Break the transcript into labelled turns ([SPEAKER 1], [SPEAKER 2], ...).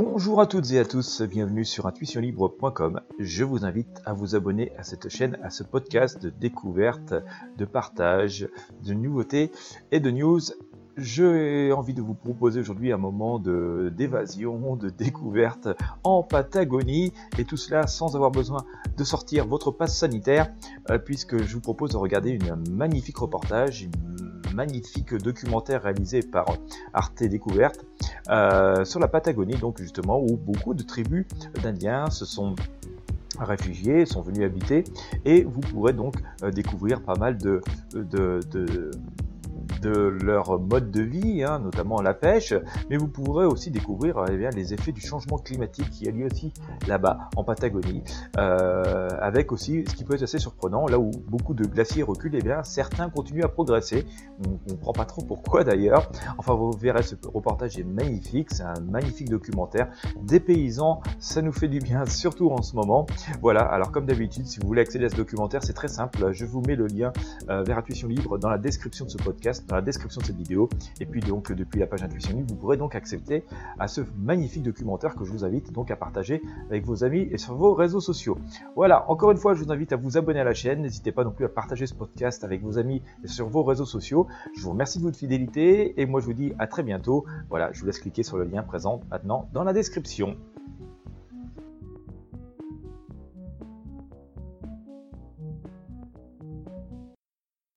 [SPEAKER 1] Bonjour à toutes et à tous, bienvenue sur intuitionlibre.com. Je vous invite à vous abonner à cette chaîne, à ce podcast de découverte, de partage, de nouveautés et de news. J'ai envie de vous proposer aujourd'hui un moment d'évasion, de découverte en Patagonie et tout cela sans avoir besoin de sortir votre passe sanitaire euh, puisque je vous propose de regarder une magnifique reportage, magnifique documentaire réalisé par Arte Découverte euh, sur la Patagonie, donc justement où beaucoup de tribus d'Indiens se sont réfugiés, sont venus habiter, et vous pourrez donc euh, découvrir pas mal de, de leur mode de vie, hein, notamment la pêche, mais vous pourrez aussi découvrir eh bien, les effets du changement climatique qui a lieu aussi là-bas en Patagonie, euh, avec aussi ce qui peut être assez surprenant, là où beaucoup de glaciers reculent, eh bien, certains continuent à progresser. On ne comprend pas trop pourquoi d'ailleurs. Enfin, vous verrez, ce reportage est magnifique, c'est un magnifique documentaire. Des paysans, ça nous fait du bien, surtout en ce moment. Voilà, alors comme d'habitude, si vous voulez accéder à ce documentaire, c'est très simple. Je vous mets le lien euh, vers Intuition Libre dans la description de ce podcast dans la description de cette vidéo. Et puis donc depuis la page Intuition vous pourrez donc accéder à ce magnifique documentaire que je vous invite donc à partager avec vos amis et sur vos réseaux sociaux. Voilà, encore une fois, je vous invite à vous abonner à la chaîne. N'hésitez pas non plus à partager ce podcast avec vos amis et sur vos réseaux sociaux. Je vous remercie de votre fidélité et moi je vous dis à très bientôt. Voilà, je vous laisse cliquer sur le lien présent maintenant dans la description.